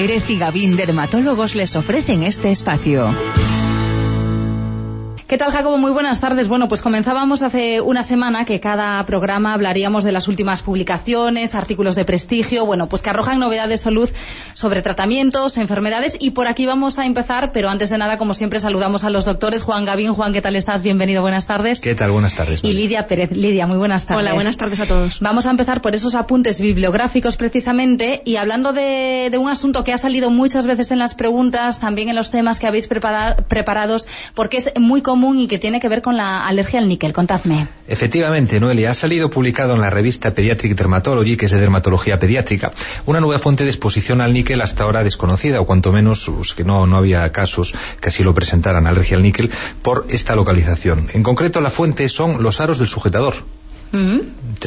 Pérez y Gavín Dermatólogos les ofrecen este espacio. ¿Qué tal, Jacobo? Muy buenas tardes. Bueno, pues comenzábamos hace una semana que cada programa hablaríamos de las últimas publicaciones, artículos de prestigio, bueno, pues que arrojan novedades de salud sobre tratamientos, enfermedades y por aquí vamos a empezar, pero antes de nada, como siempre, saludamos a los doctores. Juan Gavín, Juan, ¿qué tal estás? Bienvenido, buenas tardes. ¿Qué tal? Buenas tardes. Y Lidia Pérez. Lidia, muy buenas tardes. Hola, buenas tardes a todos. Vamos a empezar por esos apuntes bibliográficos precisamente y hablando de, de un asunto que ha salido muchas veces en las preguntas, también en los temas que habéis preparados, porque es muy común y que tiene que ver con la alergia al níquel. Contadme. Efectivamente, Noelia, ha salido publicado en la revista Pediatric Dermatology, que es de dermatología pediátrica, una nueva fuente de exposición al níquel hasta ahora desconocida, o cuanto menos pues, que no, no había casos que así lo presentaran, alergia al níquel, por esta localización. En concreto, la fuente son los aros del sujetador,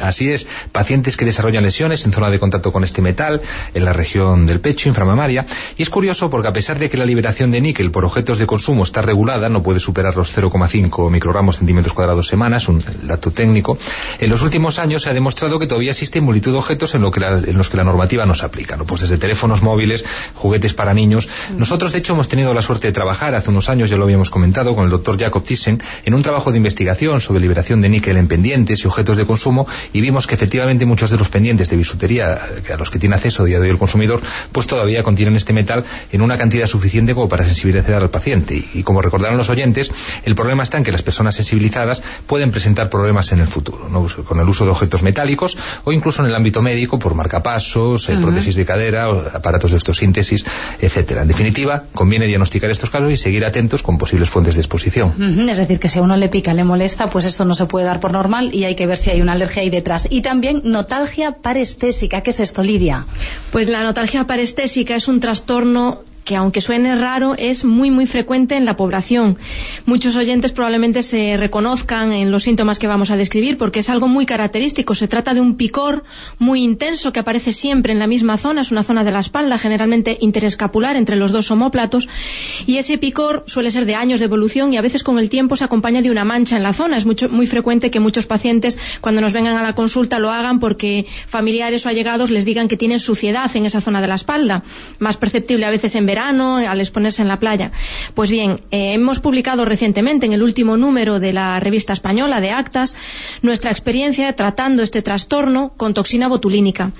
Así es, pacientes que desarrollan lesiones en zona de contacto con este metal, en la región del pecho, inframamaria, y es curioso porque a pesar de que la liberación de níquel por objetos de consumo está regulada, no puede superar los 0,5 microgramos centímetros cuadrados semanas, un dato técnico, en los últimos años se ha demostrado que todavía existen multitud de objetos en, lo que en los que la normativa no se aplica, ¿no? pues desde teléfonos móviles, juguetes para niños. Nosotros, de hecho, hemos tenido la suerte de trabajar hace unos años, ya lo habíamos comentado, con el doctor Jacob Thyssen, en un trabajo de investigación sobre liberación de níquel en pendientes y objetos de consumo y vimos que efectivamente muchos de los pendientes de bisutería a los que tiene acceso a día de hoy el consumidor pues todavía contienen este metal en una cantidad suficiente como para sensibilizar al paciente y, como recordaron los oyentes el problema está en que las personas sensibilizadas pueden presentar problemas en el futuro con el uso de objetos metálicos o incluso en el ámbito médico por marcapasos, uh prótesis de cadera, aparatos de osteosíntesis, etcétera. En definitiva, conviene diagnosticar estos casos y seguir atentos con posibles fuentes de exposición. Es decir, que si a uno le pica, le molesta, pues esto no se puede dar por normal y hay que ver si hay una alergia ahí detrás. Y también notalgia parestésica. ¿Qué es esto, Lidia? Pues la notalgia parestésica es un trastorno que aunque suene raro, es muy, muy frecuente en la población. Muchos oyentes probablemente se reconozcan en los síntomas que vamos a describir porque es algo muy característico. Se trata de un picor muy intenso que aparece siempre en la misma zona, es una zona de la espalda, generalmente interescapular entre los dos homóplatos, y ese picor suele ser de años de evolución y a veces con el tiempo se acompaña de una mancha en la zona. Es mucho, muy frecuente que muchos pacientes cuando nos vengan a la consulta lo hagan porque familiares o allegados les digan que tienen suciedad en esa zona de la espalda, más perceptible a veces en verano, al exponerse en la playa. Pues bien, eh, hemos publicado recientemente, en el último número de la revista española de Actas, nuestra experiencia tratando este trastorno con toxina botulínica.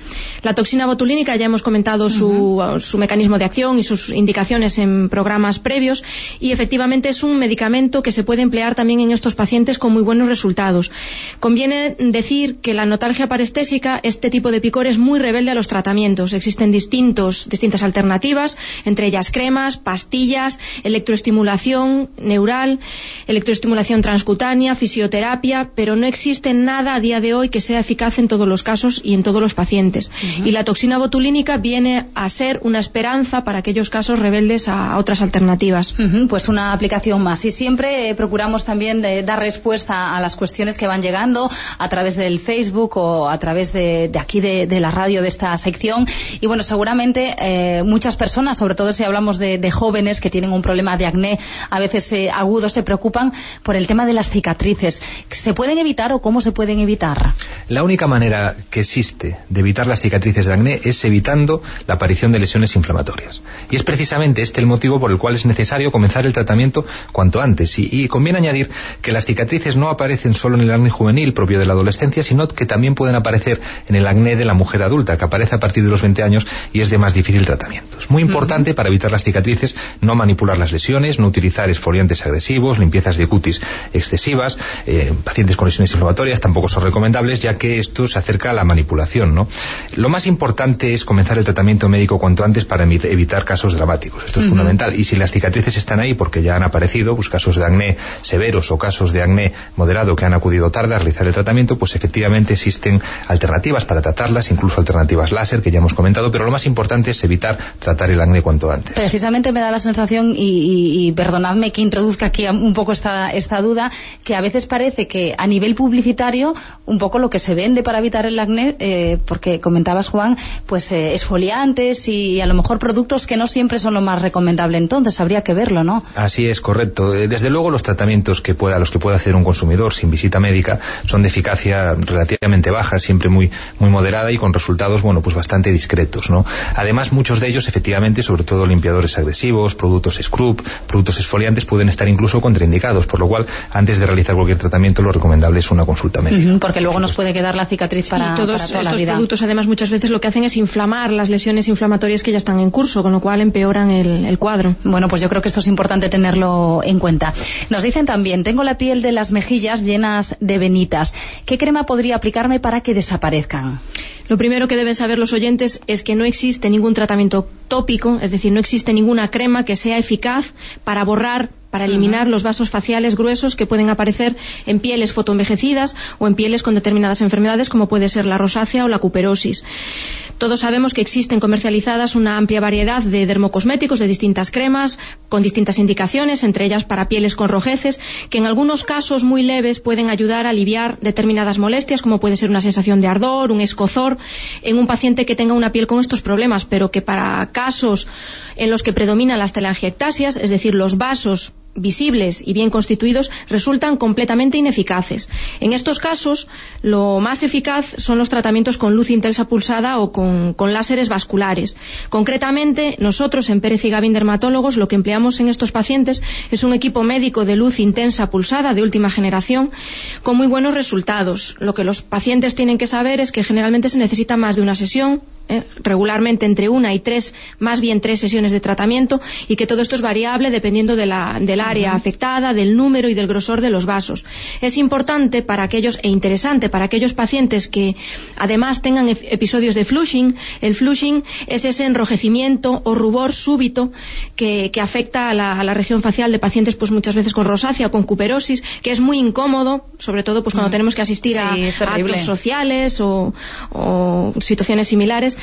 La toxina botulínica ya hemos comentado su, su mecanismo de acción y sus indicaciones en programas previos y efectivamente es un medicamento que se puede emplear también en estos pacientes con muy buenos resultados. Conviene decir que la notalgia parestésica, este tipo de picor, es muy rebelde a los tratamientos. Existen distintos, distintas alternativas, entre ellas cremas, pastillas, electroestimulación neural, electroestimulación transcutánea, fisioterapia, pero no existe nada a día de hoy que sea eficaz en todos los casos y en todos los pacientes. Y la toxina botulínica viene a ser una esperanza para aquellos casos rebeldes a otras alternativas. pues una aplicación más. Y siempre eh, procuramos también dar respuesta a las cuestiones que van llegando a través del Facebook o a través de, aquí de, la radio de esta sección. Y bueno, seguramente eh, muchas personas, sobre todo si hablamos de, jóvenes que tienen un problema de acné, a veces eh, agudo, se preocupan por el tema de las cicatrices. ¿Se pueden evitar o cómo se pueden evitar? La única manera que existe de evitar las cicatrices de acné es evitando la aparición de lesiones inflamatorias. Y es precisamente este el motivo por el cual es necesario comenzar el tratamiento cuanto antes. Y, y conviene añadir que las cicatrices no aparecen solo en el acné juvenil propio de la adolescencia, sino que también pueden aparecer en el acné de la mujer adulta, que aparece a partir de los 20 años y es de más difícil tratamiento. Es muy importante para para evitar las cicatrices, no manipular las lesiones, no utilizar esfoliantes agresivos, limpiezas de cutis excesivas, eh, pacientes con lesiones inflamatorias tampoco son recomendables ya que esto se acerca a la manipulación, ¿no? Lo más importante es comenzar el tratamiento médico cuanto antes para evitar casos dramáticos. Esto es fundamental. Y si las cicatrices están ahí porque ya han aparecido, pues casos de acné severos o casos de acné moderado que han acudido tarde a realizar el tratamiento, pues efectivamente existen alternativas para tratarlas, incluso alternativas láser que ya hemos comentado, pero lo más importante es evitar tratar el acné cuanto antes. Precisamente me da la sensación, y, perdonadme que introduzca aquí un poco esta, esta duda, que a veces parece que a nivel publicitario, un poco lo que se vende para evitar el acné, eh, porque comentabas, Juan, pues eh, esfoliantes y a lo mejor productos que no siempre son lo más recomendable. Entonces habría que verlo, ¿no? Así es, correcto. Eh, desde luego los tratamientos que pueda, los que pueda hacer un consumidor sin visita médica son de eficacia relativamente baja, siempre muy, muy moderada y con resultados, bueno, pues bastante discretos, ¿no? Además, muchos de ellos, efectivamente, sobre todo limpiadores agresivos, productos scrub, productos esfoliantes, pueden estar incluso contraindicados, por lo cual, antes de realizar cualquier tratamiento, lo recomendable es una consulta médica. porque luego nos puede quedar la cicatriz para, todos para toda estos la vida. productos, además, muchas veces lo que hacen es inflamar las lesiones inflamatorias que ya están en curso, con lo cual empeoran el, cuadro. Bueno, pues yo creo que esto es importante tenerlo en cuenta. Nos dicen también, tengo la piel de las mejillas llenas de venitas. ¿Qué crema podría aplicarme para que desaparezcan? Lo primero que deben saber los oyentes es que no existe ningún tratamiento tópico, es decir, no existe ninguna crema que sea eficaz para borrar para eliminar los vasos faciales gruesos que pueden aparecer en pieles fotoenvejecidas o en pieles con determinadas enfermedades como puede ser la rosácea o la cuperosis. Todos sabemos que existen comercializadas una amplia variedad de dermocosméticos de distintas cremas con distintas indicaciones, entre ellas para pieles con rojeces, que en algunos casos muy leves pueden ayudar a aliviar determinadas molestias como puede ser una sensación de ardor, un escozor en un paciente que tenga una piel con estos problemas, pero que para casos en los que predominan las telangiectasias, es decir, los vasos visibles y bien constituidos resultan completamente ineficaces. En estos casos, lo más eficaz son los tratamientos con luz intensa pulsada o con, láseres vasculares. Concretamente, nosotros en Pérez y Gavin Dermatólogos lo que empleamos en estos pacientes es un equipo médico de luz intensa pulsada de última generación con muy buenos resultados. Lo que los pacientes tienen que saber es que generalmente se necesita más de una sesión ¿eh? regularmente entre una y tres, más bien tres sesiones de tratamiento y que todo esto es variable dependiendo de la, del área afectada, del número y del grosor de los vasos. Es importante para aquellos e interesante para aquellos pacientes que además tengan episodios de flushing. El flushing es ese enrojecimiento o rubor súbito que, afecta a la, región facial de pacientes pues muchas veces con rosácea o con cuperosis, que es muy incómodo, sobre todo pues cuando tenemos que asistir a, actos sociales o situaciones similares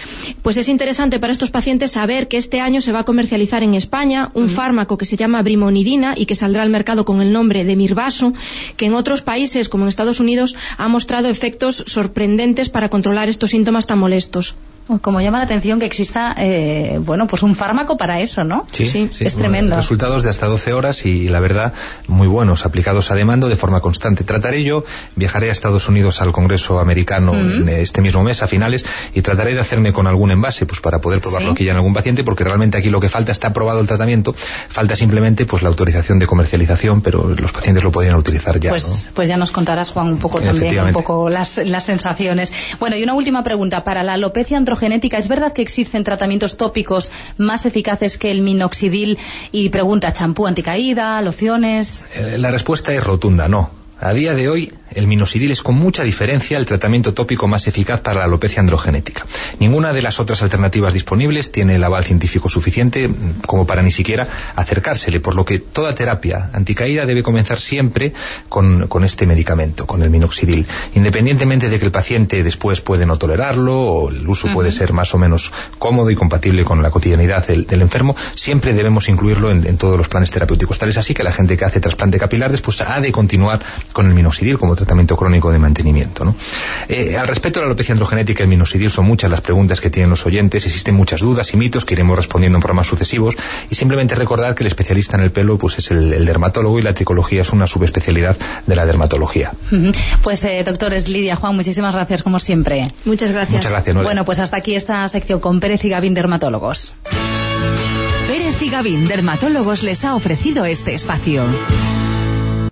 pues es interesante para estos pacientes saber que este año se va a comercializar en España un fármaco que se llama brimonidina y que saldrá al mercado con el nombre de Mirvaso, que en otros países, como en Estados Unidos, ha mostrado efectos sorprendentes para controlar estos síntomas tan molestos. Como llama la atención que exista, eh, bueno, pues un fármaco para eso, ¿no? Sí, sí. es tremendo. Resultados de hasta 12 horas y, la verdad, muy buenos, aplicados a demanda de forma constante. Trataré yo, viajaré a Estados Unidos al Congreso americano este mismo mes, a finales, y trataré de hacerme con algún envase, pues para poder probarlo aquí ya en algún paciente, porque realmente aquí lo que falta está aprobado el tratamiento, falta simplemente pues la autorización de comercialización, pero los pacientes lo podrían utilizar ya. Pues, pues ya nos contarás, Juan, un poco también, un poco las, las sensaciones. Bueno, y una última pregunta. Para la alopecia androgenética, ¿es verdad que existen tratamientos tópicos más eficaces que el minoxidil? Y pregunta, ¿champú anticaída, lociones? Eh, la respuesta es rotunda, no. A día de hoy, el minoxidil es con mucha diferencia el tratamiento tópico más eficaz para la alopecia androgenética. Ninguna de las otras alternativas disponibles tiene el aval científico suficiente mm, como para ni siquiera acercársele, por lo que toda terapia anticaída debe comenzar siempre con, este medicamento, con el minoxidil, independientemente de que el paciente después puede no tolerarlo o el uso puede ser más o menos cómodo y compatible con la cotidianidad del, enfermo, siempre debemos incluirlo en, todos los planes terapéuticos. Tal es así que la gente que hace trasplante capilar después ha de continuar con el minoxidil como tratamiento crónico de mantenimiento. ¿no? Eh, al respecto de la alopecia androgenética y el minoxidil son muchas las preguntas que tienen los oyentes, existen muchas dudas y mitos que iremos respondiendo en programas sucesivos y simplemente recordar que el especialista en el pelo pues es el, dermatólogo y la tricología es una subespecialidad de la dermatología. Pues eh, doctores Lidia, Juan, muchísimas gracias como siempre. Muchas gracias. Muchas gracias. Bueno, pues hasta aquí esta sección con Pérez y Gavín Dermatólogos. Pérez y Gavín Dermatólogos les ha ofrecido este espacio.